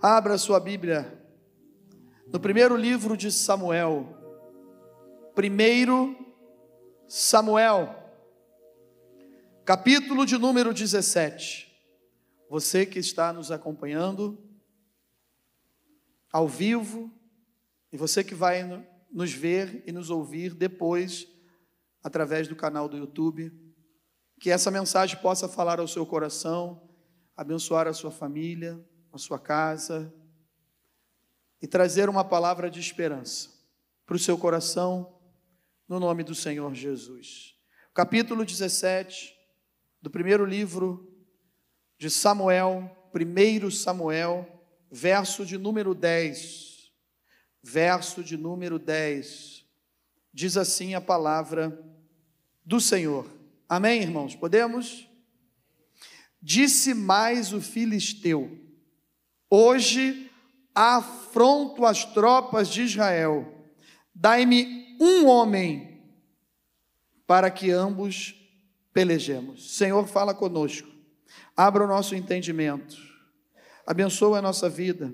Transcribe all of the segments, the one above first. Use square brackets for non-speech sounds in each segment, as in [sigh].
Abra sua Bíblia no primeiro livro de Samuel. Primeiro Samuel, capítulo de número 17. Você que está nos acompanhando ao vivo e você que vai nos ver e nos ouvir depois através do canal do YouTube, que essa mensagem possa falar ao seu coração, abençoar a sua família, a sua casa e trazer uma palavra de esperança para o seu coração, no nome do Senhor Jesus. Capítulo 17 do primeiro livro de Samuel, primeiro Samuel, verso de número 10. Verso de número 10. Diz assim a palavra do Senhor. Amém, irmãos? Podemos? Disse mais o filisteu: Hoje afronto as tropas de Israel. Dai-me um homem para que ambos pelejemos. Senhor, fala conosco. Abra o nosso entendimento. Abençoa a nossa vida.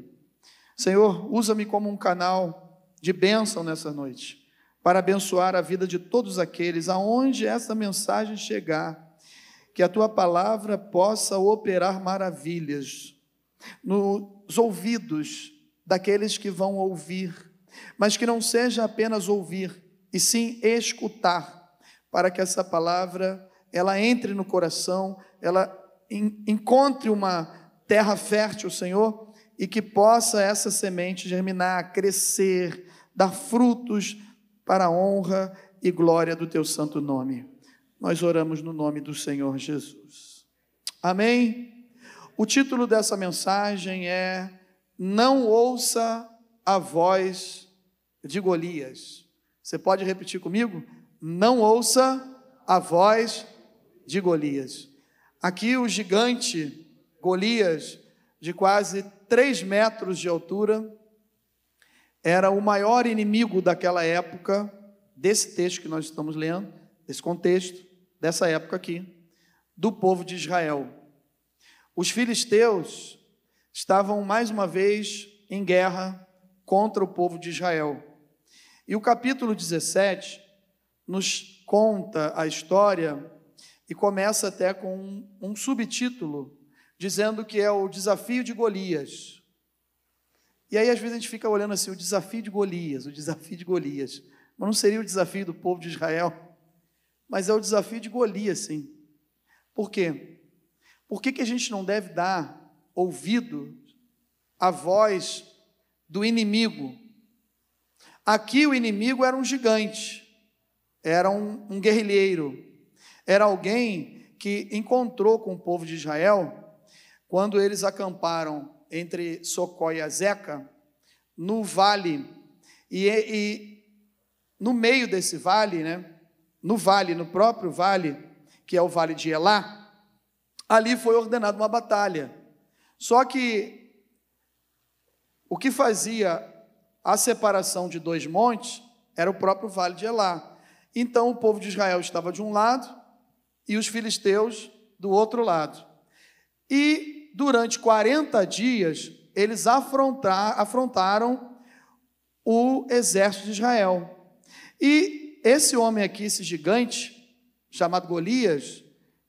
Senhor, usa-me como um canal de bênção nessa noite, para abençoar a vida de todos aqueles aonde essa mensagem chegar, que a tua palavra possa operar maravilhas nos ouvidos daqueles que vão ouvir, mas que não seja apenas ouvir, e sim escutar, para que essa palavra ela entre no coração, ela encontre uma terra fértil, Senhor, e que possa essa semente germinar, crescer, dar frutos para a honra e glória do teu santo nome. Nós oramos no nome do Senhor Jesus. Amém. O título dessa mensagem é Não ouça a voz de Golias. Você pode repetir comigo? Não ouça a voz de Golias. Aqui o gigante Golias, de quase 3 metros de altura, era o maior inimigo daquela época, desse texto que nós estamos lendo, desse contexto, dessa época aqui, do povo de Israel. Os filisteus estavam mais uma vez em guerra contra o povo de Israel. E o capítulo 17 nos conta a história e começa até com um, um subtítulo dizendo que é o desafio de Golias. E aí às vezes a gente fica olhando assim, o desafio de Golias, o desafio de Golias. Mas não seria o desafio do povo de Israel, mas é o desafio de Golias, sim. Por quê? Por que, que a gente não deve dar ouvido à voz do inimigo? Aqui o inimigo era um gigante, era um, um guerrilheiro, era alguém que encontrou com o povo de Israel quando eles acamparam entre Socó e Azeca, no vale, e, e, no meio desse vale, né, no vale, no próprio vale, que é o vale de Elá, ali foi ordenada uma batalha. Só que o que fazia a separação de dois montes era o próprio vale de Elá. Então o povo de Israel estava de um lado e os filisteus do outro lado. E durante 40 dias eles afrontaram o exército de Israel. E esse homem aqui, esse gigante, chamado Golias,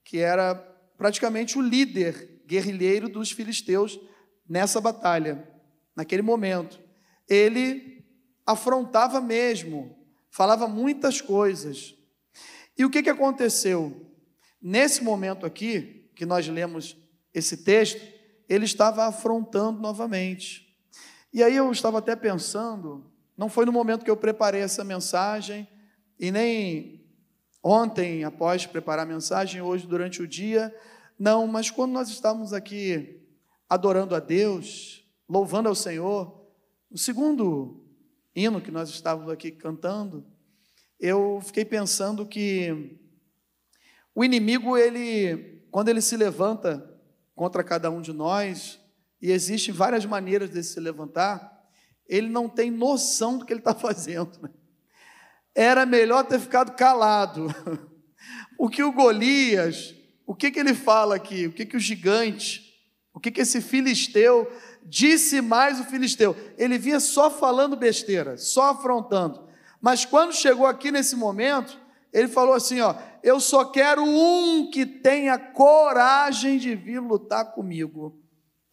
que era praticamente o líder guerrilheiro dos filisteus nessa batalha, naquele momento. Ele afrontava mesmo, falava muitas coisas. E o que, que aconteceu? Nesse momento aqui, que nós lemos esse texto, ele estava afrontando novamente. E aí eu estava até pensando, não foi no momento que eu preparei essa mensagem, e nem ontem, após preparar a mensagem, hoje durante o dia. Não, mas quando nós estávamos aqui adorando a Deus, louvando ao Senhor, o segundo hino que nós estávamos aqui cantando, eu fiquei pensando que o inimigo, ele, quando ele se levanta contra cada um de nós, e existem várias maneiras de se levantar, ele não tem noção do que ele está [laughs] fazendo. Né? Era melhor ter ficado calado. [laughs] O que o Golias, o que, que ele fala aqui? O que, que o gigante, o que, que esse filisteu disse mais o filisteu. Ele vinha só falando besteira, só afrontando. Mas quando chegou aqui nesse momento, ele falou assim: Ó, eu só quero um que tenha coragem de vir lutar comigo.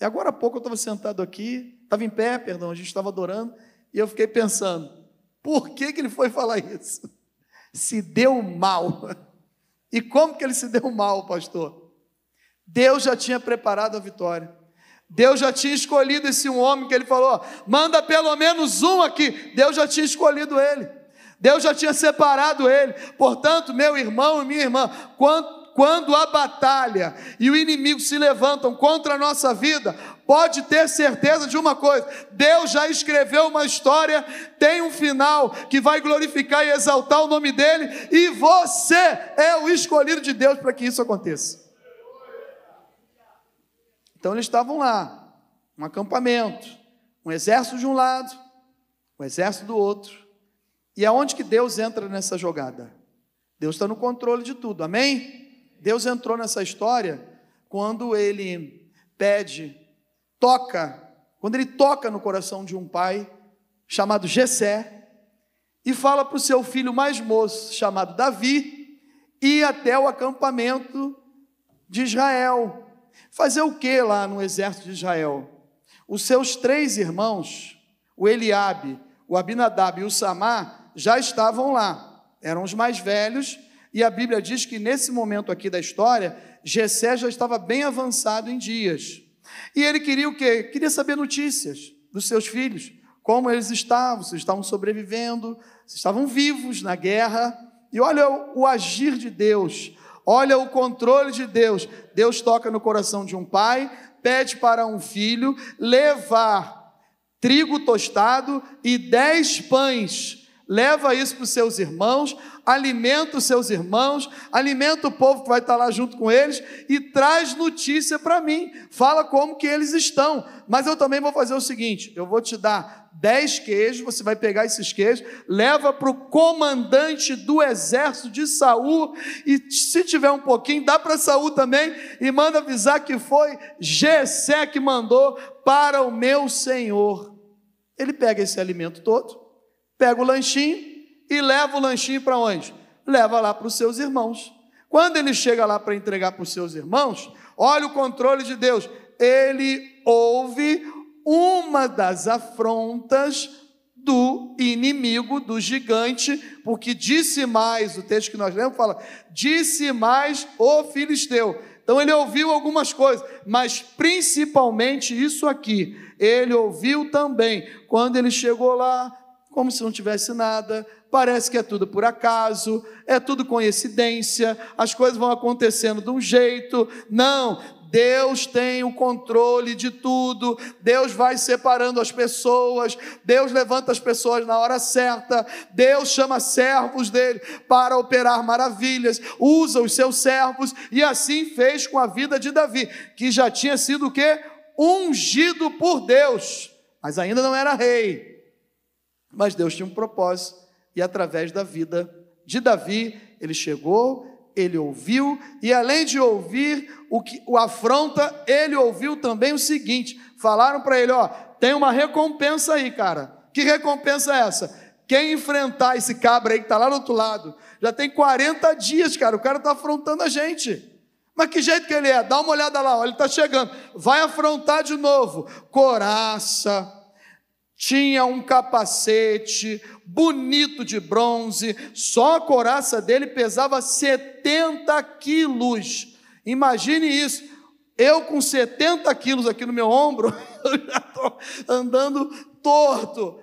E agora há pouco eu estava sentado aqui, estava em pé, perdão, a gente estava adorando, e eu fiquei pensando: por que, que ele foi falar isso? Se deu mal. E como que ele se deu mal, pastor? Deus já tinha preparado a vitória. Deus já tinha escolhido esse homem que ele falou: manda pelo menos um aqui. Deus já tinha escolhido ele. Deus já tinha separado ele. Portanto, meu irmão e minha irmã, quando a batalha e o inimigo se levantam contra a nossa vida, pode ter certeza de uma coisa: Deus já escreveu uma história, tem um final que vai glorificar e exaltar o nome dele, e você é o escolhido de Deus para que isso aconteça. Então eles estavam lá, um acampamento, um exército de um lado, um exército do outro. E aonde que Deus entra nessa jogada? Deus está no controle de tudo, amém? Deus entrou nessa história quando ele pede, toca, quando ele toca no coração de um pai chamado Jessé e fala para o seu filho mais moço, chamado Davi, ir até o acampamento de Israel. Fazer o que lá no exército de Israel? Os seus três irmãos, o Eliabe, o Abinadab e o Samar, já estavam lá. Eram os mais velhos, e a Bíblia diz que nesse momento aqui da história, Jessé já estava bem avançado em dias. E ele queria o quê? Queria saber notícias dos seus filhos, como eles estavam, se estavam sobrevivendo, se estavam vivos na guerra. E olha o, o agir de Deus, Olha o controle de Deus. Deus toca no coração de um pai, pede para um filho levar trigo tostado e dez pães. Leva isso para os seus irmãos, alimenta os seus irmãos, alimenta o povo que vai estar lá junto com eles e traz notícia para mim. Fala como que eles estão. Mas eu também vou fazer o seguinte: eu vou te dar dez queijos, você vai pegar esses queijos, leva para o comandante do exército de Saul, e se tiver um pouquinho, dá para Saul também, e manda avisar que foi Gessé que mandou para o meu senhor. Ele pega esse alimento todo, pega o lanchinho e leva o lanchinho para onde? Leva lá para os seus irmãos. Quando ele chega lá para entregar para os seus irmãos, olha o controle de Deus. Ele ouve uma das afrontas do inimigo, do gigante, porque disse mais, o texto que nós lemos fala, disse mais o filisteu. Então ele ouviu algumas coisas, mas principalmente isso aqui, ele ouviu também, quando ele chegou lá, como se não tivesse nada, parece que é tudo por acaso, é tudo coincidência, as coisas vão acontecendo de um jeito. Não, Deus tem o controle de tudo, Deus vai separando as pessoas, Deus levanta as pessoas na hora certa, Deus chama servos dele para operar maravilhas, usa os seus servos, e assim fez com a vida de Davi, que já tinha sido o quê? Ungido por Deus, mas ainda não era rei. Mas Deus tinha um propósito, e através da vida de Davi, ele chegou ele ouviu, e além de ouvir o que o afronta, ele ouviu também o seguinte: falaram para ele, ó, tem uma recompensa aí, cara. Que recompensa é essa? Quem enfrentar esse cabra aí que está lá do outro lado, já tem 40 dias, cara, o cara está afrontando a gente. Mas que jeito que ele é? Dá uma olhada lá, ó, ele está chegando. Vai afrontar de novo. Coraça, tinha um capacete bonito de bronze, só a coraça dele pesava 70 quilos. Imagine isso. Eu com 70 quilos aqui no meu ombro, [laughs] eu já estou andando torto,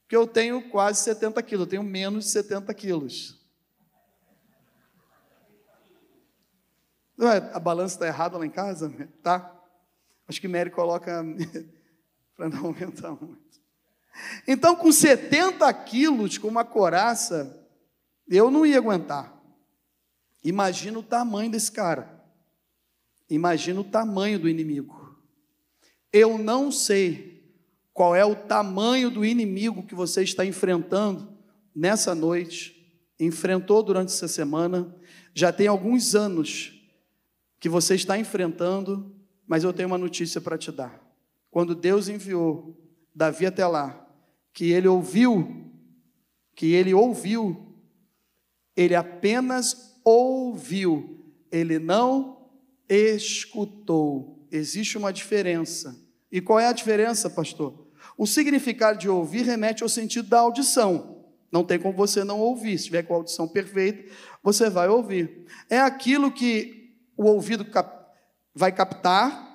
porque eu tenho quase 70 quilos, eu tenho menos de 70 quilos. A balança está errada lá em casa? Tá? Acho que Mary coloca [laughs] para não aumentar muito. Então, com 70 quilos, com uma coraça, eu não ia aguentar. Imagina o tamanho desse cara. Imagina o tamanho do inimigo. Eu não sei qual é o tamanho do inimigo que você está enfrentando nessa noite, enfrentou durante essa semana, já tem alguns anos que você está enfrentando, mas eu tenho uma notícia para te dar. quando Deus enviou Davi até lá, que ele ouviu, que ele ouviu, ele apenas ouviu, ele não escutou. Existe uma diferença. E qual é a diferença, pastor? O significado de ouvir remete ao sentido da audição. Não tem como você não ouvir. Se tiver com a audição perfeita, você vai ouvir. É aquilo que o ouvido cap vai captar,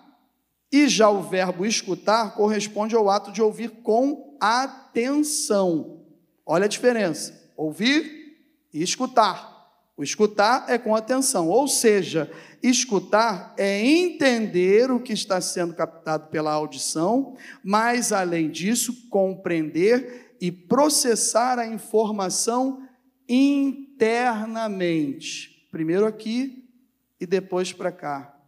e já o verbo escutar corresponde ao ato de ouvir com atenção. Olha a diferença: ouvir e escutar. O escutar é com atenção, ou seja, escutar é entender o que está sendo captado pela audição, mas além disso, compreender e processar a informação internamente. Primeiro aqui e depois para cá.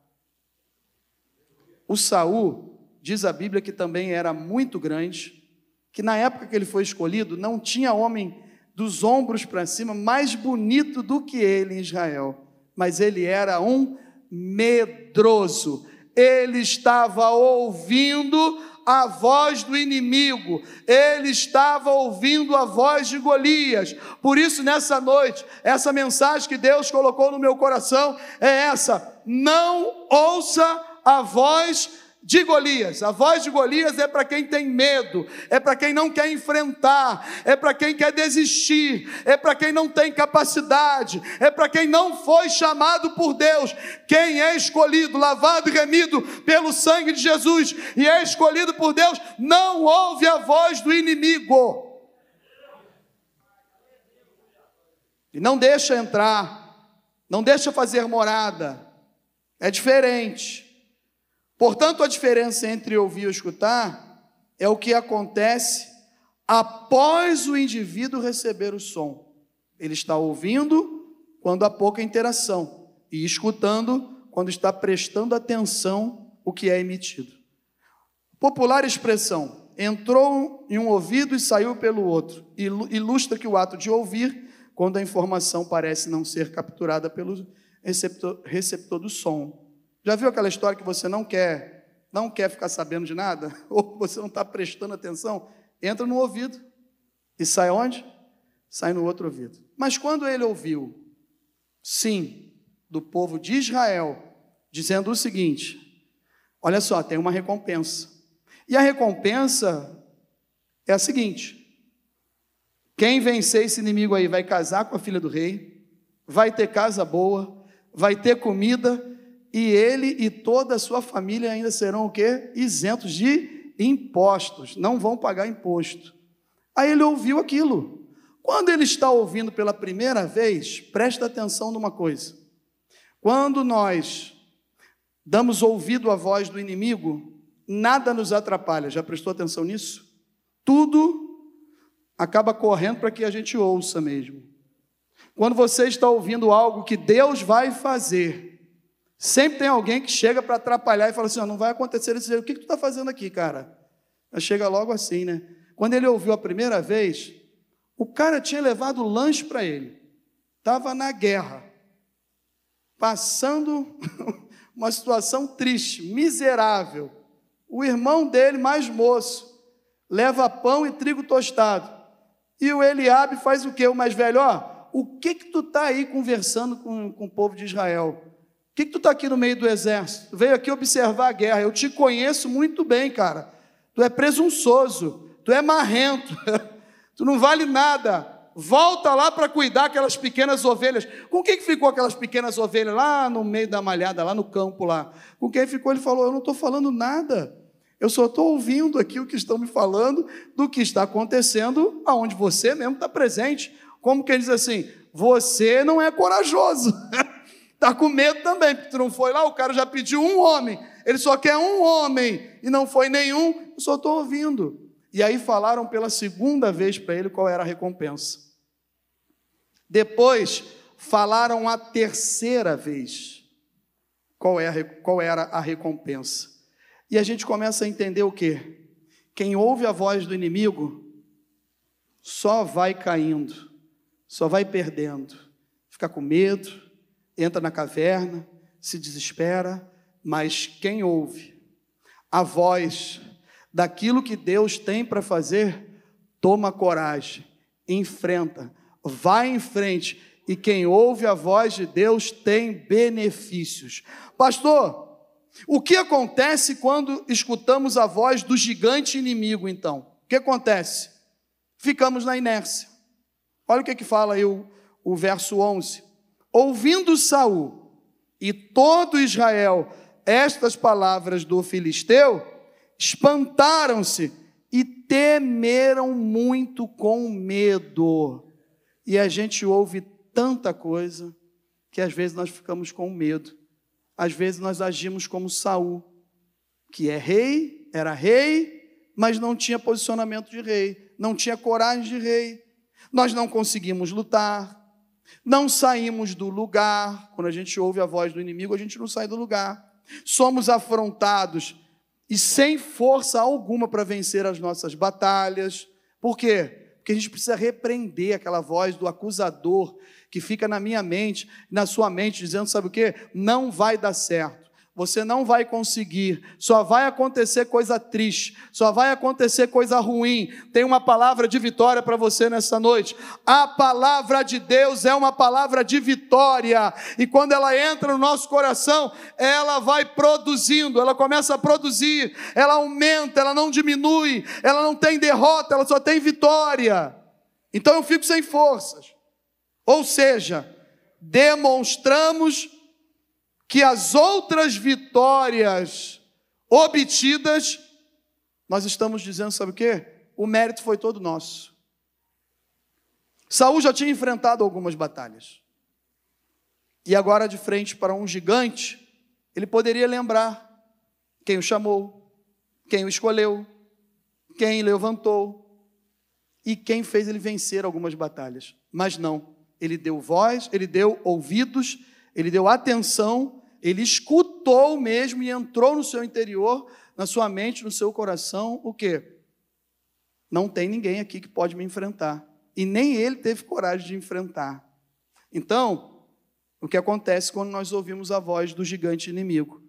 O Saul, diz a Bíblia que também era muito grande, que na época que ele foi escolhido, não tinha homem dos ombros para cima mais bonito do que ele em Israel, mas ele era um medroso. Ele estava ouvindo a voz do inimigo, ele estava ouvindo a voz de Golias. Por isso, nessa noite, essa mensagem que Deus colocou no meu coração é essa: não ouça a voz de Golias. A voz de Golias é para quem tem medo, é para quem não quer enfrentar, é para quem quer desistir, é para quem não tem capacidade, é para quem não foi chamado por Deus. Quem é escolhido, lavado e remido pelo sangue de Jesus e é escolhido por Deus, não ouve a voz do inimigo. E não deixa entrar, não deixa fazer morada. É diferente. Portanto, a diferença entre ouvir e escutar é o que acontece após o indivíduo receber o som. Ele está ouvindo quando há pouca interação e escutando quando está prestando atenção o que é emitido. Popular expressão: entrou em um ouvido e saiu pelo outro, ilustra que o ato de ouvir, quando a informação parece não ser capturada pelo receptor, receptor do som, já viu aquela história que você não quer, não quer ficar sabendo de nada? [laughs] Ou você não está prestando atenção? Entra no ouvido e sai onde? Sai no outro ouvido. Mas quando ele ouviu, sim, do povo de Israel, dizendo o seguinte: olha só, tem uma recompensa. E a recompensa é a seguinte: quem vencer esse inimigo aí vai casar com a filha do rei, vai ter casa boa, vai ter comida e ele e toda a sua família ainda serão o quê? Isentos de impostos, não vão pagar imposto. Aí ele ouviu aquilo. Quando ele está ouvindo pela primeira vez, presta atenção numa coisa. Quando nós damos ouvido à voz do inimigo, nada nos atrapalha. Já prestou atenção nisso? Tudo acaba correndo para que a gente ouça mesmo. Quando você está ouvindo algo que Deus vai fazer, Sempre tem alguém que chega para atrapalhar e fala assim: oh, não vai acontecer isso. O que, que tu está fazendo aqui, cara? chega logo assim, né? Quando ele ouviu a primeira vez, o cara tinha levado lanche para ele, estava na guerra, passando [laughs] uma situação triste, miserável. O irmão dele, mais moço, leva pão e trigo tostado. E o Eliabe faz o quê? O mais velho, ó, o que que tu está aí conversando com, com o povo de Israel? Que, que tu está aqui no meio do exército? Tu veio aqui observar a guerra. Eu te conheço muito bem, cara. Tu é presunçoso, tu é marrento, [laughs] tu não vale nada. Volta lá para cuidar aquelas pequenas ovelhas. Com quem que ficou aquelas pequenas ovelhas lá no meio da malhada, lá no campo lá? Com quem ficou? Ele falou: Eu não estou falando nada. Eu só estou ouvindo aqui o que estão me falando do que está acontecendo aonde você mesmo está presente. Como quem diz assim: Você não é corajoso. [laughs] Está com medo também, porque tu não foi lá, o cara já pediu um homem. Ele só quer um homem e não foi nenhum, eu só estou ouvindo. E aí falaram pela segunda vez para ele qual era a recompensa. Depois falaram a terceira vez qual, é qual era a recompensa. E a gente começa a entender o que? Quem ouve a voz do inimigo só vai caindo, só vai perdendo, fica com medo, entra na caverna, se desespera, mas quem ouve a voz daquilo que Deus tem para fazer, toma coragem, enfrenta, vai em frente, e quem ouve a voz de Deus tem benefícios. Pastor, o que acontece quando escutamos a voz do gigante inimigo, então? O que acontece? Ficamos na inércia. Olha o que, que fala aí o, o verso 11. Ouvindo Saul e todo Israel estas palavras do filisteu, espantaram-se e temeram muito com medo. E a gente ouve tanta coisa que às vezes nós ficamos com medo. Às vezes nós agimos como Saul, que é rei, era rei, mas não tinha posicionamento de rei, não tinha coragem de rei. Nós não conseguimos lutar, não saímos do lugar. Quando a gente ouve a voz do inimigo, a gente não sai do lugar. Somos afrontados e sem força alguma para vencer as nossas batalhas. Por quê? Porque a gente precisa repreender aquela voz do acusador que fica na minha mente, na sua mente, dizendo: sabe o que? Não vai dar certo você não vai conseguir, só vai acontecer coisa triste, só vai acontecer coisa ruim. Tem uma palavra de vitória para você nessa noite. A palavra de Deus é uma palavra de vitória, e quando ela entra no nosso coração, ela vai produzindo, ela começa a produzir, ela aumenta, ela não diminui, ela não tem derrota, ela só tem vitória. Então eu fico sem forças. Ou seja, demonstramos que as outras vitórias obtidas, nós estamos dizendo, sabe o que? O mérito foi todo nosso. Saul já tinha enfrentado algumas batalhas. E agora, de frente para um gigante, ele poderia lembrar quem o chamou, quem o escolheu, quem levantou e quem fez ele vencer algumas batalhas. Mas não, ele deu voz, ele deu ouvidos, ele deu atenção ele escutou mesmo e entrou no seu interior, na sua mente, no seu coração, o quê? Não tem ninguém aqui que pode me enfrentar. E nem ele teve coragem de enfrentar. Então, o que acontece quando nós ouvimos a voz do gigante inimigo?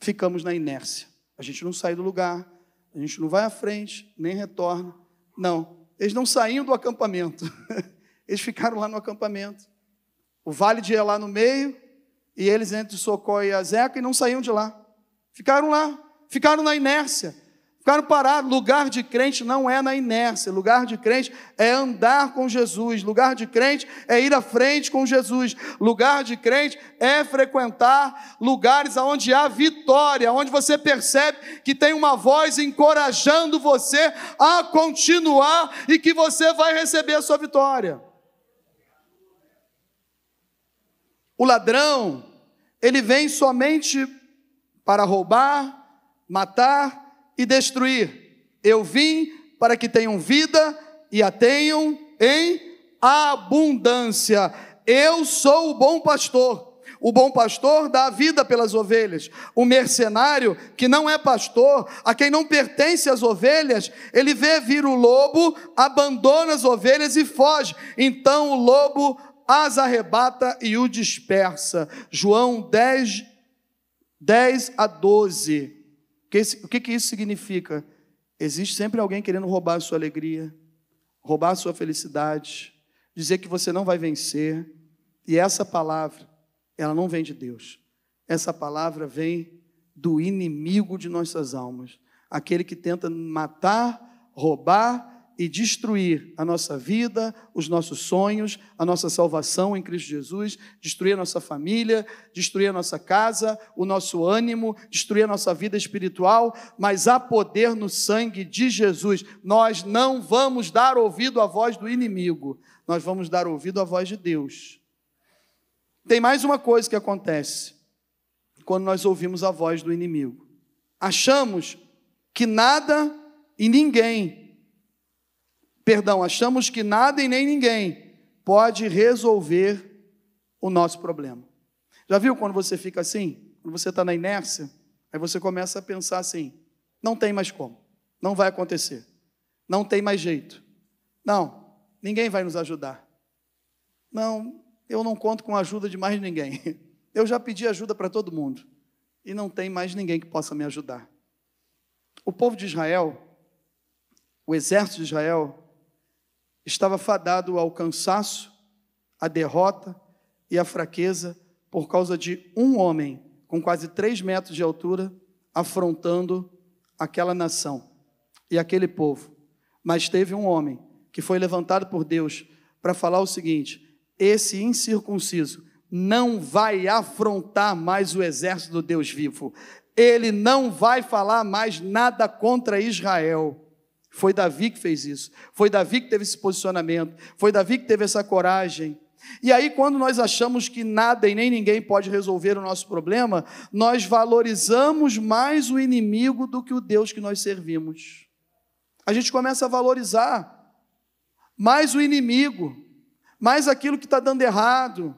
Ficamos na inércia. A gente não sai do lugar, a gente não vai à frente, nem retorna. Não, eles não saíram do acampamento. [laughs] Eles ficaram lá no acampamento. O vale de Elá no meio, e eles entre Socorro e Azeca e não saíam de lá. Ficaram lá, ficaram na inércia, ficaram parados. Lugar de crente não é na inércia, lugar de crente é andar com Jesus, lugar de crente é ir à frente com Jesus, lugar de crente é frequentar lugares onde há vitória, onde você percebe que tem uma voz encorajando você a continuar e que você vai receber a sua vitória. O ladrão, ele vem somente para roubar, matar e destruir. Eu vim para que tenham vida e a tenham em abundância. Eu sou o bom pastor. O bom pastor dá a vida pelas ovelhas. O mercenário, que não é pastor, a quem não pertence as ovelhas, ele vê vir o lobo, abandona as ovelhas e foge. Então o lobo as arrebata e o dispersa. João 10, 10 a 12. O que, que isso significa? Existe sempre alguém querendo roubar a sua alegria, roubar a sua felicidade, dizer que você não vai vencer. E essa palavra, ela não vem de Deus. Essa palavra vem do inimigo de nossas almas, aquele que tenta matar, roubar e destruir a nossa vida, os nossos sonhos, a nossa salvação em Cristo Jesus, destruir a nossa família, destruir a nossa casa, o nosso ânimo, destruir a nossa vida espiritual, mas há poder no sangue de Jesus. Nós não vamos dar ouvido à voz do inimigo, nós vamos dar ouvido à voz de Deus. Tem mais uma coisa que acontece quando nós ouvimos a voz do inimigo. Achamos que nada e ninguém perdão, achamos que nada e nem ninguém pode resolver o nosso problema. Já viu quando você fica assim? Quando você está na inércia, aí você começa a pensar assim: não tem mais como, não vai acontecer, não tem mais jeito, não, ninguém vai nos ajudar. Não, eu não conto com a ajuda de mais ninguém. [laughs] Eu já pedi ajuda para todo mundo e não tem mais ninguém que possa me ajudar. O povo de Israel, o exército de Israel, estava fadado ao cansaço, à derrota e à fraqueza por causa de um homem com quase três metros de altura afrontando aquela nação e aquele povo. Mas teve um homem que foi levantado por Deus para falar o seguinte: esse incircunciso não vai afrontar mais o exército do Deus vivo, ele não vai falar mais nada contra Israel. Foi Davi que fez isso, foi Davi que teve esse posicionamento, foi Davi que teve essa coragem. E aí, quando nós achamos que nada e nem ninguém pode resolver o nosso problema, nós valorizamos mais o inimigo do que o Deus que nós servimos. A gente começa a valorizar mais o inimigo, mais aquilo que está dando errado,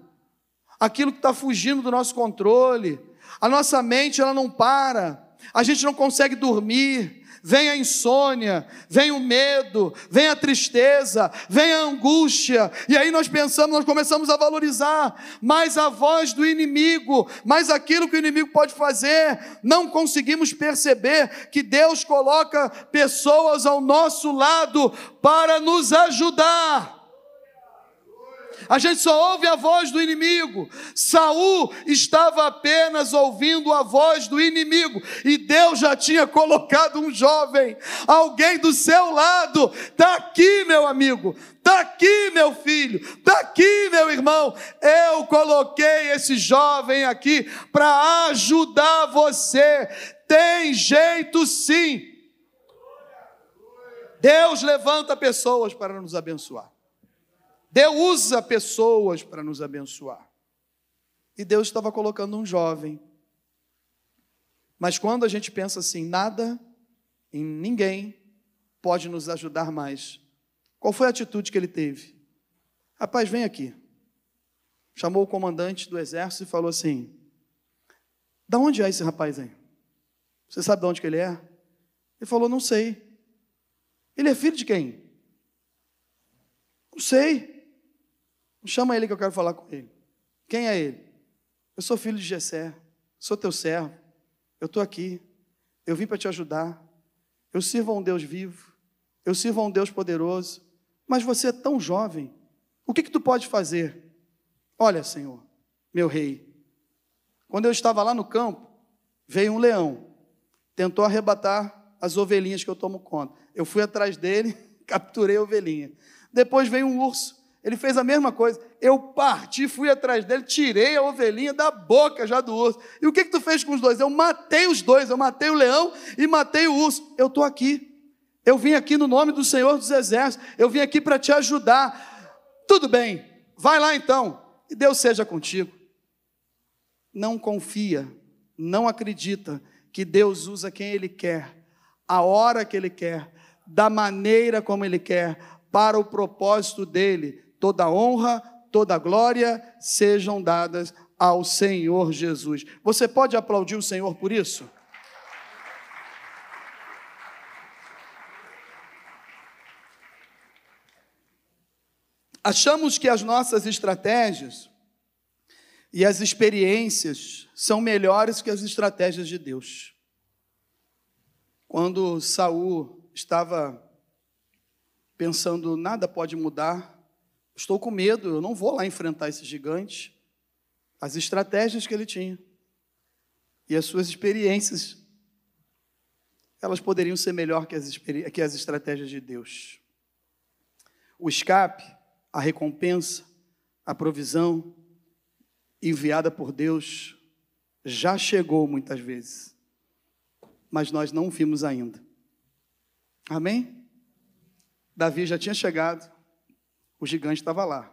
aquilo que está fugindo do nosso controle. A nossa mente ela não para, a gente não consegue dormir, vem a insônia, vem o medo, vem a tristeza, vem a angústia, e aí nós pensamos, nós começamos a valorizar mais a voz do inimigo, mais aquilo que o inimigo pode fazer, não conseguimos perceber que Deus coloca pessoas ao nosso lado para nos ajudar. A gente só ouve a voz do inimigo. Saul estava apenas ouvindo a voz do inimigo e Deus já tinha colocado um jovem, alguém do seu lado. Está aqui, meu amigo. Está aqui, meu filho. Está aqui, meu irmão. Eu coloquei esse jovem aqui para ajudar você. Tem jeito sim. Deus levanta pessoas para nos abençoar. Deus usa pessoas para nos abençoar. E Deus estava colocando um jovem. Mas quando a gente pensa assim, nada em ninguém pode nos ajudar mais. Qual foi a atitude que ele teve? Rapaz, vem aqui. Chamou o comandante do exército e falou assim: Da onde é esse rapaz aí? Você sabe de onde que ele é? Ele falou: Não sei. Ele é filho de quem? Não sei. Chama ele que eu quero falar com ele. Quem é ele? Eu sou filho de Jessé, sou teu servo. Eu estou aqui. Eu vim para te ajudar. Eu sirvo a um Deus vivo. Eu sirvo a um Deus poderoso. Mas você é tão jovem. O que que tu pode fazer? Olha, Senhor, meu rei. Quando eu estava lá no campo, veio um leão. Tentou arrebatar as ovelhinhas que eu tomo conta. Eu fui atrás dele, [laughs] capturei a ovelhinha. Depois veio um urso ele fez a mesma coisa. Eu parti, fui atrás dele, tirei a ovelhinha da boca já do urso. E o que, que tu fez com os dois? Eu matei os dois, eu matei o leão e matei o urso. Eu estou aqui. Eu vim aqui no nome do Senhor dos Exércitos. Eu vim aqui para te ajudar. Tudo bem, vai lá então. E Deus seja contigo. Não confia, não acredita que Deus usa quem Ele quer, a hora que Ele quer, da maneira como Ele quer, para o propósito dele toda honra, toda glória sejam dadas ao Senhor Jesus. Você pode aplaudir o Senhor por isso? Achamos que as nossas estratégias e as experiências são melhores que as estratégias de Deus. Quando Saul estava pensando, nada pode mudar, Estou com medo, eu não vou lá enfrentar esse gigante. As estratégias que ele tinha e as suas experiências, elas poderiam ser melhor que as, que as estratégias de Deus. O escape, a recompensa, a provisão enviada por Deus já chegou muitas vezes, mas nós não vimos ainda. Amém? Davi já tinha chegado, o gigante estava lá.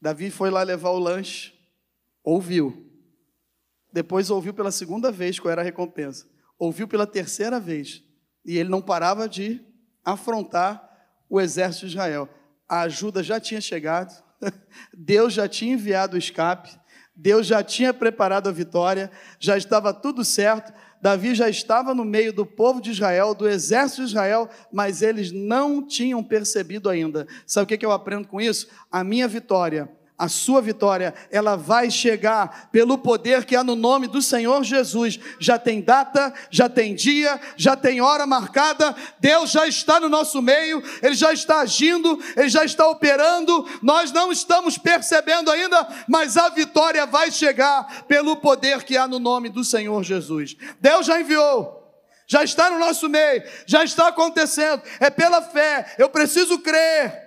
Davi foi lá levar o lanche, ouviu. Depois ouviu pela segunda vez qual era a recompensa. Ouviu pela terceira vez. E ele não parava de afrontar o exército de Israel. A ajuda já tinha chegado, [laughs] Deus já tinha enviado o escape, Deus já tinha preparado a vitória, já estava tudo certo. Davi já estava no meio do povo de Israel, do exército de Israel, mas eles não tinham percebido ainda. Sabe o que eu aprendo com isso? A minha vitória, a sua vitória, ela vai chegar pelo poder que há no nome do Senhor Jesus. Já tem data, já tem dia, já tem hora marcada. Deus já está no nosso meio, ele já está agindo, ele já está operando. Nós não estamos percebendo ainda, mas a vitória vai chegar pelo poder que há no nome do Senhor Jesus. Deus já enviou já está no nosso meio, já está acontecendo, é pela fé, eu preciso crer.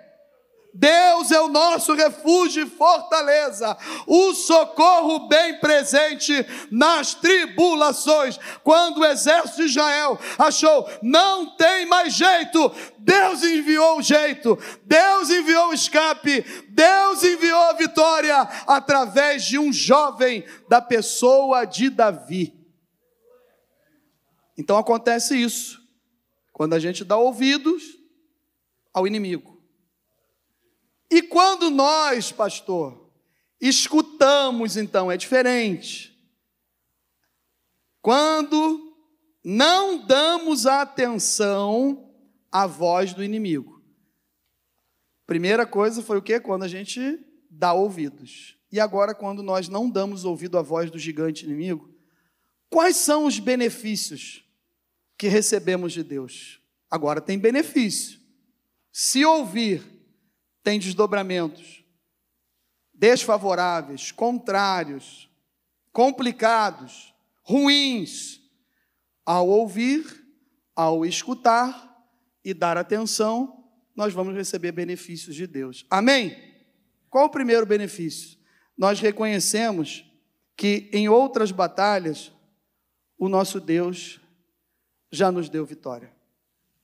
Deus é o nosso refúgio e fortaleza, o socorro bem presente nas tribulações. Quando o exército de Israel achou, não tem mais jeito, Deus enviou o jeito, Deus enviou o escape, Deus enviou a vitória através de um jovem da pessoa de Davi. Então acontece isso, quando a gente dá ouvidos ao inimigo. E quando nós, pastor, escutamos, então, é diferente. Quando não damos atenção à voz do inimigo. Primeira coisa foi o que? Quando a gente dá ouvidos. E agora, quando nós não damos ouvido à voz do gigante inimigo, quais são os benefícios que recebemos de Deus? Agora tem benefício. Se ouvir tem desdobramentos desfavoráveis, contrários, complicados, ruins. Ao ouvir, ao escutar e dar atenção, nós vamos receber benefícios de Deus. Amém? Qual o primeiro benefício? Nós reconhecemos que em outras batalhas o nosso Deus já nos deu vitória.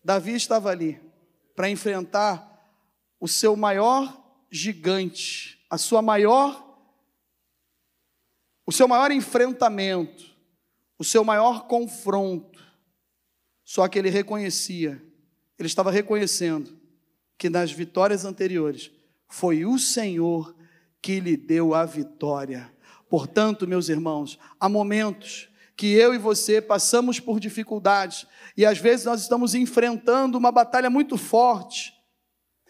Davi estava ali para enfrentar o seu maior gigante, a sua maior o seu maior enfrentamento, o seu maior confronto. Só que ele reconhecia, ele estava reconhecendo que nas vitórias anteriores foi o Senhor que lhe deu a vitória. Portanto, meus irmãos, há momentos que eu e você passamos por dificuldades e às vezes nós estamos enfrentando uma batalha muito forte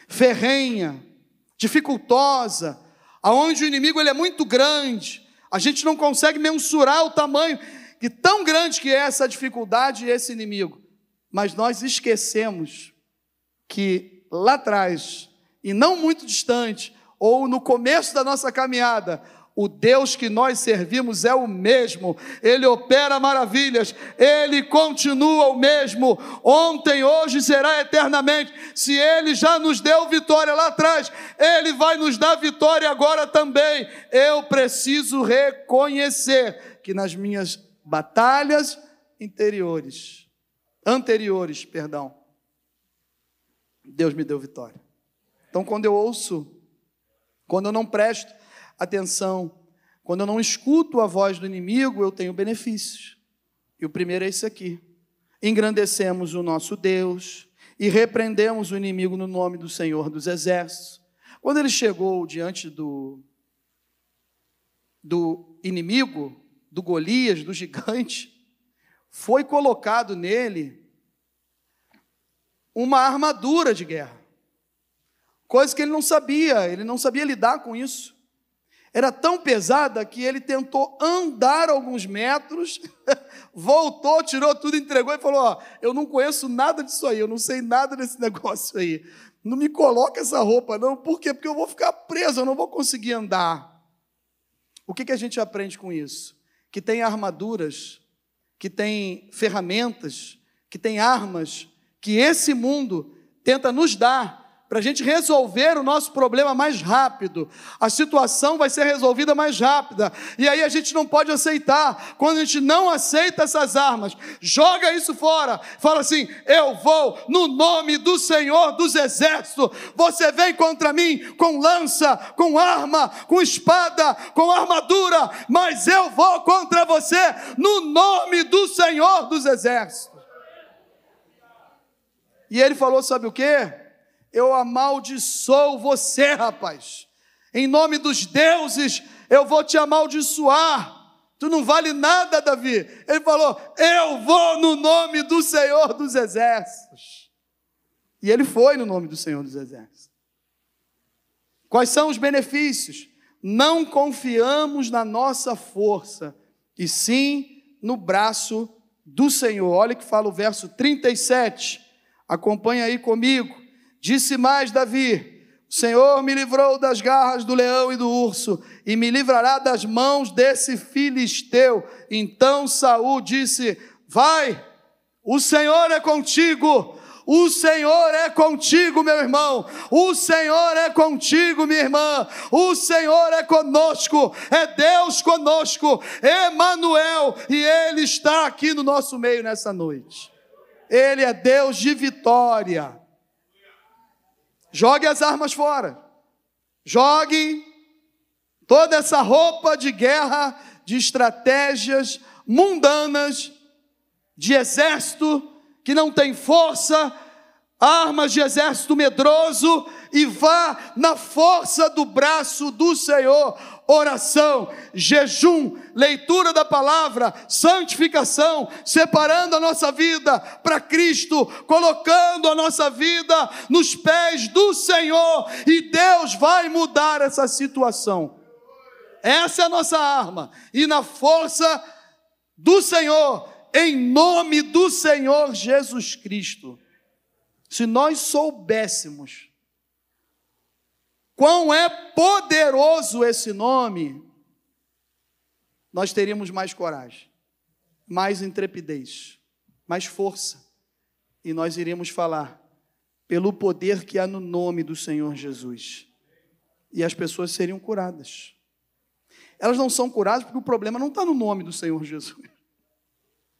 ferrenha, dificultosa, aonde o inimigo ele é muito grande, a gente não consegue mensurar o tamanho e tão grande que é essa dificuldade e esse inimigo. Mas nós esquecemos que lá atrás, e não muito distante, ou no começo da nossa caminhada, o Deus que nós servimos é o mesmo, Ele opera maravilhas, Ele continua o mesmo, ontem, hoje será eternamente. Se Ele já nos deu vitória lá atrás, Ele vai nos dar vitória agora também. Eu preciso reconhecer que nas minhas batalhas interiores, anteriores, perdão, Deus me deu vitória. Então, quando eu ouço, quando eu não presto, atenção. Quando eu não escuto a voz do inimigo, eu tenho benefícios. E o primeiro é esse aqui: engrandecemos o nosso Deus e repreendemos o inimigo no nome do Senhor dos Exércitos. Quando ele chegou diante do, do inimigo, do Golias, do gigante, foi colocado nele uma armadura de guerra. Coisa que ele não sabia, ele não sabia lidar com isso era tão pesada que ele tentou andar alguns metros, [laughs] voltou, tirou tudo, entregou e falou: Ó, eu não conheço nada disso aí, eu não sei nada desse [laughs] negócio aí. Não me coloca essa roupa, não. Por quê? Porque eu vou ficar preso, eu não vou conseguir andar. O que, que a gente aprende com isso? Que tem armaduras, que tem ferramentas, que tem armas, que esse mundo tenta nos dar para a gente resolver o nosso problema mais rápido. A situação vai ser resolvida mais rápida. E aí a gente não pode aceitar. Quando a gente não aceita essas armas, joga isso fora. Fala assim: eu vou no nome do Senhor dos Exércitos. Você vem contra mim com lança, com arma, com espada, com armadura, mas eu vou contra você no nome do Senhor dos Exércitos. E ele falou: sabe o que? Eu amaldiçoo você, rapaz. Em nome dos deuses, eu vou te amaldiçoar. Tu não vale nada, Davi. Ele falou: Eu vou no nome do Senhor dos Exércitos. E ele foi no nome do Senhor dos Exércitos. Quais são os benefícios? não confiamos na nossa força, e sim no braço do Senhor. Olha que fala o verso 37. Acompanha aí comigo. Disse mais Davi: O Senhor me livrou das garras do leão e do urso, e me livrará das mãos desse filisteu. Então Saul disse: Vai, o Senhor é contigo o Senhor é contigo, meu irmão. O Senhor é contigo, minha irmã. O Senhor é conosco. É Deus conosco. Emanuel, e ele está aqui no nosso meio nessa noite. Ele é Deus de vitória. Jogue as armas fora. Jogue toda essa roupa de guerra, de estratégias mundanas, de exército que não tem força, armas de exército medroso, e vá na força do braço do Senhor. Oração, jejum, leitura da palavra, santificação, separando a nossa vida para Cristo, colocando a nossa vida nos pés do Senhor, e Deus vai mudar essa situação. Essa é a nossa arma, e na força do Senhor, em nome do Senhor Jesus Cristo. Se nós soubéssemos quão é poderoso esse nome, nós teríamos mais coragem, mais intrepidez, mais força, e nós iríamos falar pelo poder que há no nome do Senhor Jesus. E as pessoas seriam curadas. Elas não são curadas porque o problema não está no nome do Senhor Jesus.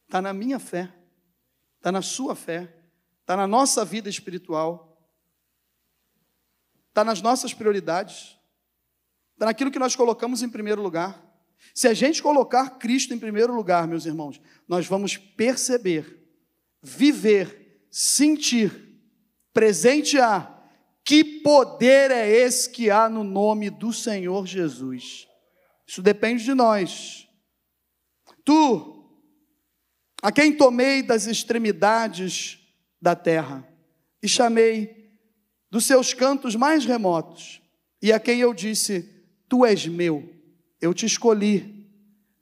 Está na minha fé, está na sua fé, está na nossa vida espiritual, está nas nossas prioridades, está naquilo que nós colocamos em primeiro lugar. Se a gente colocar Cristo em primeiro lugar, meus irmãos, nós vamos perceber, viver, sentir, presentear que poder é esse que há no nome do Senhor Jesus. Isso depende de nós. Tu a quem tomei das extremidades da terra. E chamei dos seus cantos mais remotos, e a quem eu disse: Tu és meu, eu te escolhi,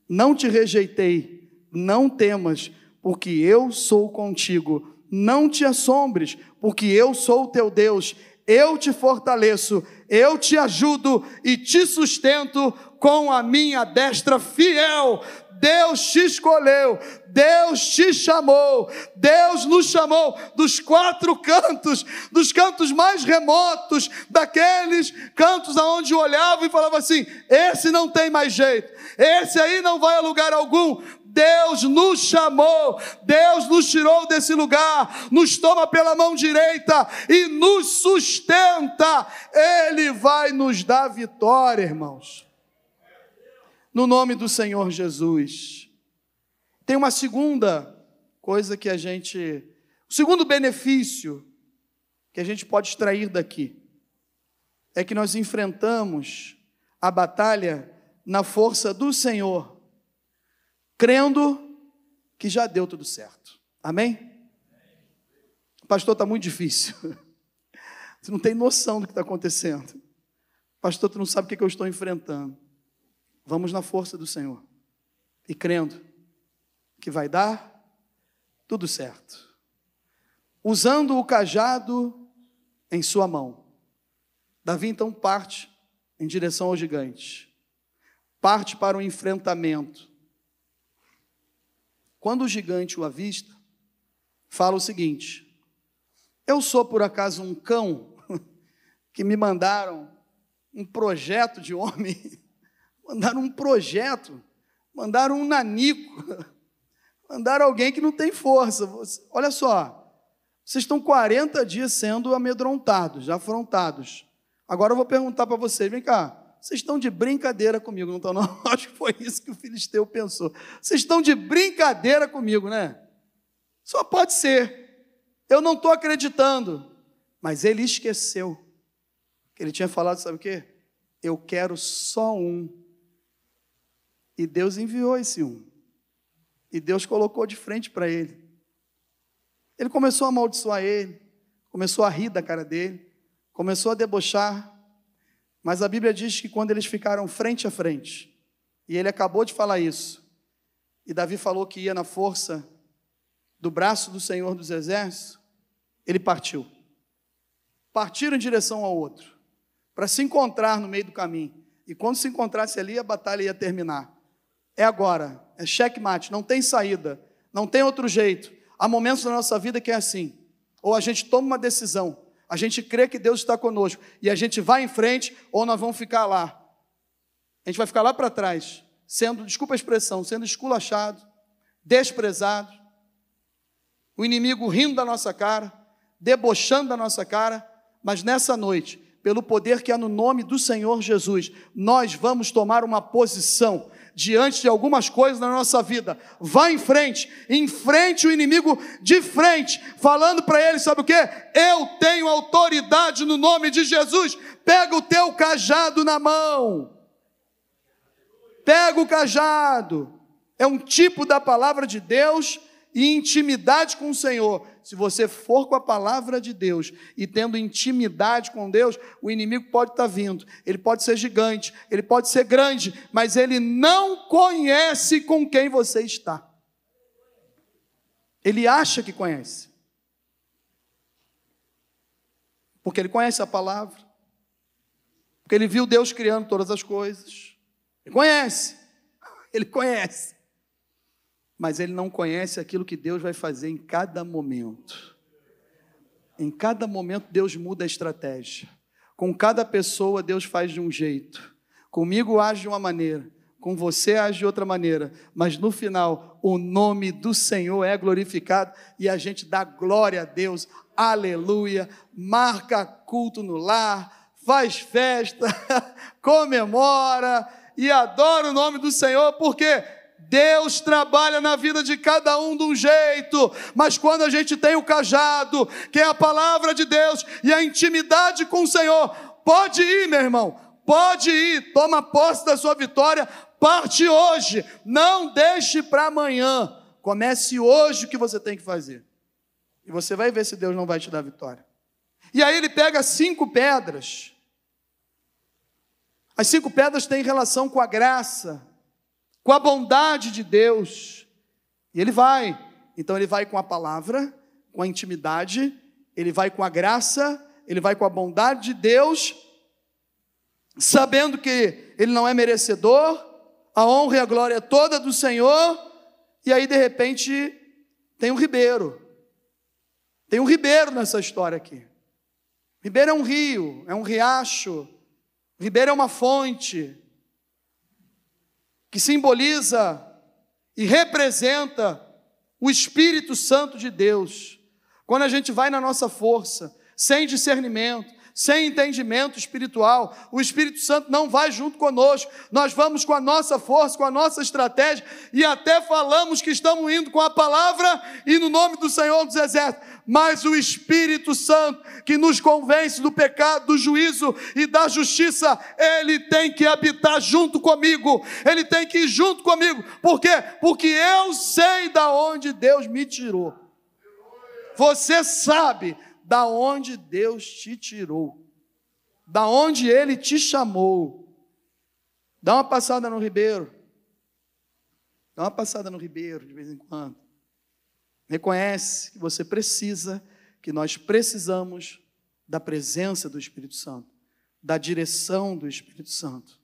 não te rejeitei, não temas, porque eu sou contigo, não te assombres, porque eu sou o teu Deus, eu te fortaleço, eu te ajudo e te sustento com a minha destra fiel. Deus te escolheu, Deus te chamou, Deus nos chamou dos quatro cantos, dos cantos mais remotos, daqueles cantos aonde olhava e falava assim: esse não tem mais jeito, esse aí não vai a lugar algum. Deus nos chamou, Deus nos tirou desse lugar, nos toma pela mão direita e nos sustenta. Ele vai nos dar vitória, irmãos no nome do Senhor Jesus. Tem uma segunda coisa que a gente, o segundo benefício que a gente pode extrair daqui é que nós enfrentamos a batalha na força do Senhor, crendo que já deu tudo certo. Amém? Pastor, está muito difícil. [laughs] Você não tem noção do que está acontecendo. Pastor, tu não sabe o que eu estou enfrentando. Vamos na força do Senhor e crendo que vai dar tudo certo. Usando o cajado em sua mão. Davi então parte em direção ao gigante. Parte para o enfrentamento. Quando o gigante o avista, fala o seguinte: Eu sou por acaso um cão [laughs] que me mandaram um projeto de homem mandaram um projeto, mandaram um nanico, [laughs] mandaram alguém que não tem força. Olha só, vocês estão 40 dias sendo amedrontados, afrontados. Agora eu vou perguntar para vocês, vem cá, vocês estão de brincadeira comigo, não estão não? [laughs] Acho que foi isso que o filisteu pensou. Vocês estão de brincadeira comigo, né? Só pode ser. Eu não estou acreditando. Mas ele esqueceu que ele tinha falado, sabe o quê? Eu quero só um e Deus enviou esse um. E Deus colocou de frente para ele. Ele começou a amaldiçoar ele, começou a rir da cara dele, começou a debochar. Mas a Bíblia diz que quando eles ficaram frente a frente, e ele acabou de falar isso, e Davi falou que ia na força do braço do Senhor dos Exércitos, ele partiu. Partiram em direção ao outro, para se encontrar no meio do caminho. E quando se encontrasse ali, a batalha ia terminar. É agora, é checkmate, não tem saída, não tem outro jeito. Há momentos na nossa vida que é assim. Ou a gente toma uma decisão, a gente crê que Deus está conosco. E a gente vai em frente, ou nós vamos ficar lá. A gente vai ficar lá para trás, sendo, desculpa a expressão, sendo esculachado, desprezado, o inimigo rindo da nossa cara, debochando da nossa cara, mas nessa noite, pelo poder que há no nome do Senhor Jesus, nós vamos tomar uma posição diante de algumas coisas na nossa vida. Vá em frente, enfrente o inimigo de frente, falando para ele, sabe o que? Eu tenho autoridade no nome de Jesus. Pega o teu cajado na mão. Pega o cajado. É um tipo da palavra de Deus e intimidade com o Senhor. Se você for com a palavra de Deus e tendo intimidade com Deus, o inimigo pode estar vindo, ele pode ser gigante, ele pode ser grande, mas ele não conhece com quem você está. Ele acha que conhece. Porque ele conhece a palavra. Porque ele viu Deus criando todas as coisas. Ele conhece. [laughs] Ele conhece mas ele não conhece aquilo que Deus vai fazer em cada momento. Em cada momento, Deus muda a estratégia. Com cada pessoa, Deus faz de um jeito. Comigo age de uma maneira, com você age de outra maneira, mas no final, o nome do Senhor é glorificado e a gente dá glória a Deus, aleluia, marca culto no lar, faz festa, [laughs] comemora e adora o nome do Senhor, porque Deus trabalha na vida de cada um de um jeito, mas quando a gente tem o cajado, que é a palavra de Deus e a intimidade com o Senhor, pode ir, meu irmão, pode ir, toma posse da sua vitória, parte hoje, não deixe para amanhã, comece hoje o que você tem que fazer, e você vai ver se Deus não vai te dar vitória. E aí ele pega cinco pedras, as cinco pedras têm relação com a graça, com a bondade de Deus. E ele vai. Então ele vai com a palavra, com a intimidade, ele vai com a graça, ele vai com a bondade de Deus, sabendo que ele não é merecedor, a honra e a glória é toda do Senhor, e aí de repente tem um ribeiro. Tem um ribeiro nessa história aqui. Ribeiro é um rio, é um riacho, ribeiro é uma fonte que simboliza e representa o Espírito Santo de Deus. Quando a gente vai na nossa força, sem discernimento, sem entendimento espiritual, o Espírito Santo não vai junto conosco. Nós vamos com a nossa força, com a nossa estratégia e até falamos que estamos indo com a palavra e no nome do Senhor dos Exércitos. Mas o Espírito Santo que nos convence do pecado, do juízo e da justiça, ele tem que habitar junto comigo. Ele tem que ir junto comigo. Por quê? Porque eu sei da onde Deus me tirou. Você sabe da onde Deus te tirou, da onde Ele te chamou. Dá uma passada no ribeiro. Dá uma passada no ribeiro de vez em quando. Reconhece que você precisa, que nós precisamos da presença do Espírito Santo, da direção do Espírito Santo.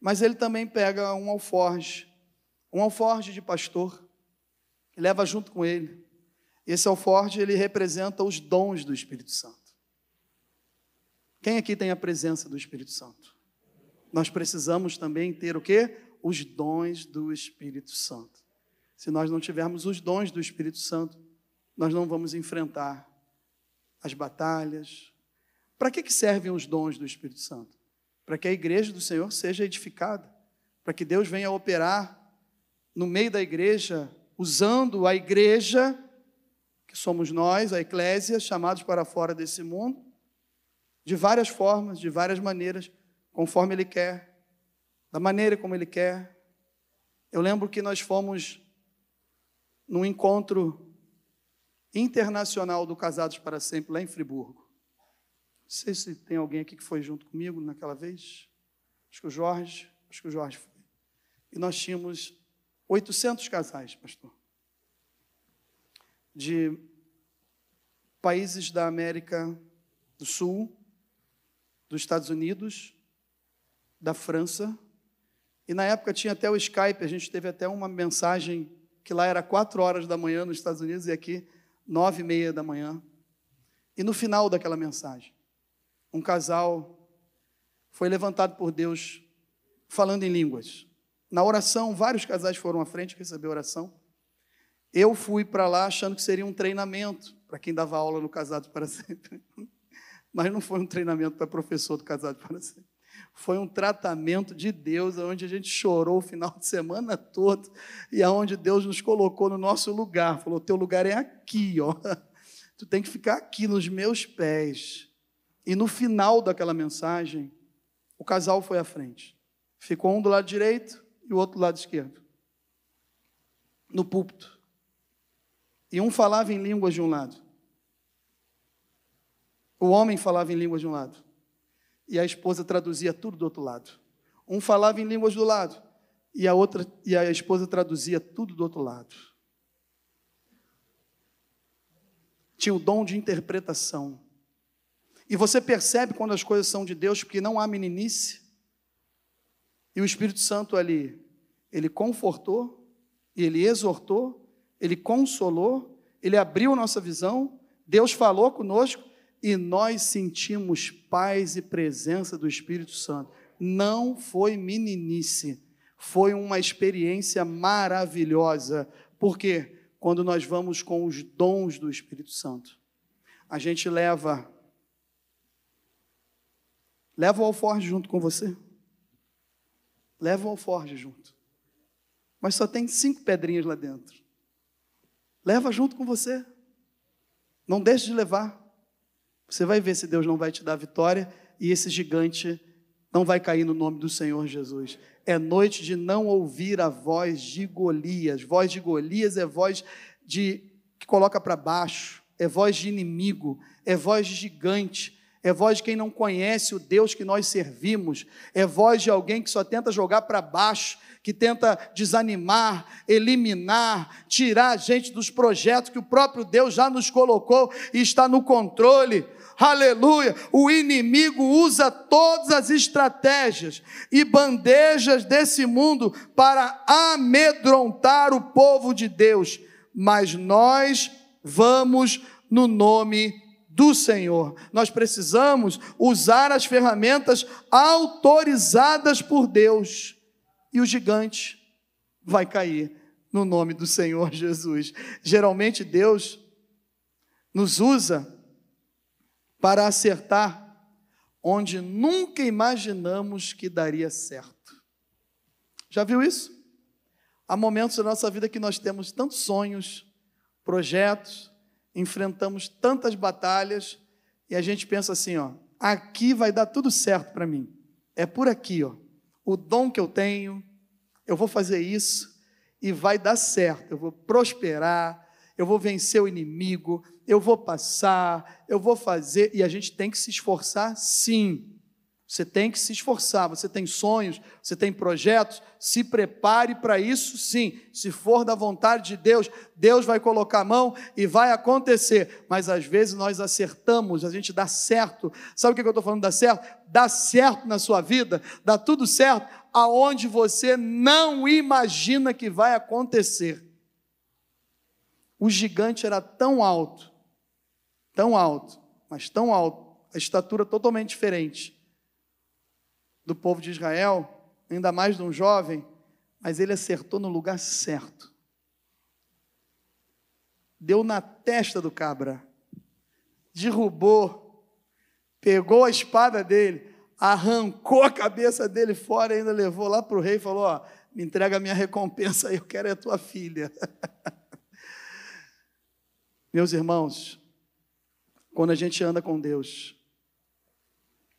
Mas ele também pega um alforge, um alforge de pastor, e leva junto com ele. Esse alforje, ele representa os dons do Espírito Santo. Quem aqui tem a presença do Espírito Santo? Nós precisamos também ter o quê? Os dons do Espírito Santo. Se nós não tivermos os dons do Espírito Santo, nós não vamos enfrentar as batalhas. Para que, que servem os dons do Espírito Santo? Para que a igreja do Senhor seja edificada, para que Deus venha operar no meio da igreja, usando a igreja que somos nós, a eclésia, chamados para fora desse mundo, de várias formas, de várias maneiras, conforme Ele quer, da maneira como Ele quer. Eu lembro que nós fomos num encontro internacional do Casados para Sempre, lá em Friburgo. sei se tem alguém aqui que foi junto comigo naquela vez. Acho que o Jorge, acho que o Jorge foi. E nós tínhamos 800 casais, pastor. De países da América do Sul, dos Estados Unidos, da França. E na época tinha até o Skype, a gente teve até uma mensagem que lá era quatro horas da manhã nos Estados Unidos e aqui nove e meia da manhã. E no final daquela mensagem, um casal foi levantado por Deus falando em línguas. Na oração, vários casais foram à frente receber oração. Eu fui para lá achando que seria um treinamento para quem dava aula no Casados para Sempre. [laughs] Mas não foi um treinamento para professor do Casados para Sempre. Foi um tratamento de Deus, onde a gente chorou o final de semana todo e aonde Deus nos colocou no nosso lugar. Falou: teu lugar é aqui, ó. [laughs] Tu tem que ficar aqui nos meus pés. E no final daquela mensagem, o casal foi à frente. Ficou um do lado direito e o outro do lado esquerdo. No púlpito. E um falava em línguas de um lado. O homem falava em línguas de um lado. E a esposa traduzia tudo do outro lado. Um falava em línguas do lado. E a outra e a esposa traduzia tudo do outro lado. Tinha o dom de interpretação. E você percebe quando as coisas são de Deus, porque não há meninice. E o Espírito Santo ali, ele confortou, ele exortou, ele consolou, ele abriu nossa visão, Deus falou conosco e nós sentimos paz e presença do Espírito Santo. Não foi meninice, foi uma experiência maravilhosa. Porque quando nós vamos com os dons do Espírito Santo, a gente leva Leva o alforge junto com você. Leva o alforge junto. Mas só tem cinco pedrinhas lá dentro. Leva junto com você. Não deixe de levar. Você vai ver se Deus não vai te dar vitória e esse gigante não vai cair no nome do Senhor Jesus. É noite de não ouvir a voz de Golias. Voz de Golias é voz de que coloca para baixo, é voz de inimigo, é voz de gigante, é voz de quem não conhece o Deus que nós servimos, é voz de alguém que só tenta jogar para baixo, que tenta desanimar, eliminar, tirar a gente dos projetos que o próprio Deus já nos colocou e está no controle. Aleluia! O inimigo usa todas as estratégias e bandejas desse mundo para amedrontar o povo de Deus, mas nós vamos no nome do Senhor. Nós precisamos usar as ferramentas autorizadas por Deus. E o gigante vai cair no nome do Senhor [laughs] Jesus. Geralmente Deus nos usa para acertar onde nunca imaginamos que daria certo. Já viu isso? Há momentos da nossa vida que nós temos tantos sonhos, projetos, enfrentamos tantas batalhas e a gente pensa assim, ó, aqui vai dar tudo certo para mim. É por aqui, ó. O dom que eu tenho, eu vou fazer isso e vai dar certo. Eu vou prosperar, eu vou vencer o inimigo, eu vou passar, eu vou fazer e a gente tem que se esforçar sim. Você tem que se esforçar, você tem sonhos, você tem projetos, se prepare para isso sim. Se for da vontade de Deus, Deus vai colocar a mão e vai acontecer. Mas às vezes nós acertamos, a gente dá certo. Sabe o que eu estou falando? Dá certo? Dá certo na sua vida, dá tudo certo, aonde você não imagina que vai acontecer. O gigante era tão alto, tão alto, mas tão alto, a estatura totalmente diferente do povo de Israel, ainda mais de um jovem, mas ele acertou no lugar certo. Deu na testa do cabra, derrubou, pegou a espada dele, arrancou a cabeça dele fora ainda levou lá para o rei e falou: Ó, me entrega a minha recompensa aí, eu quero é a tua filha. [laughs] Meus irmãos, quando a gente anda com Deus,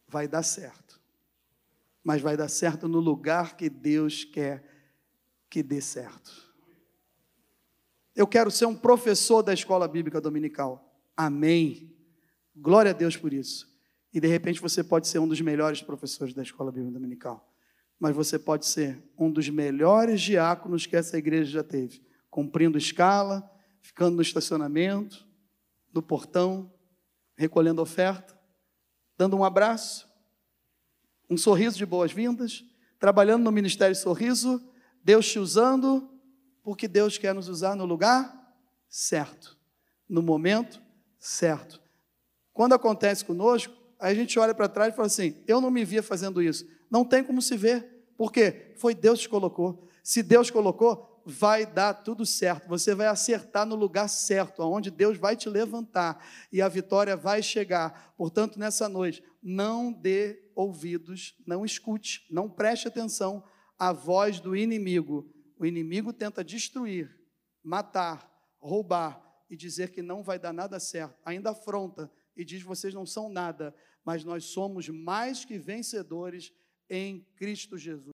vai dar certo mas vai dar certo no lugar que Deus quer que dê certo. Eu quero ser um professor da escola bíblica dominical. Amém. Glória a Deus por isso. E de repente você pode ser um dos melhores professores da escola bíblica dominical. Mas você pode ser um dos melhores diáconos que essa igreja já teve, cumprindo escala, ficando no estacionamento, no portão, recolhendo oferta, dando um abraço, um sorriso de boas-vindas, trabalhando no Ministério Sorriso, Deus te usando, porque Deus quer nos usar no lugar certo, no momento certo. Quando acontece conosco, a gente olha para trás e fala assim: eu não me via fazendo isso. Não tem como se ver, porque foi Deus que colocou. Se Deus colocou, vai dar tudo certo, você vai acertar no lugar certo, aonde Deus vai te levantar e a vitória vai chegar. Portanto, nessa noite, não dê ouvidos, não escute, não preste atenção à voz do inimigo. O inimigo tenta destruir, matar, roubar e dizer que não vai dar nada certo. Ainda afronta e diz: vocês não são nada, mas nós somos mais que vencedores em Cristo Jesus.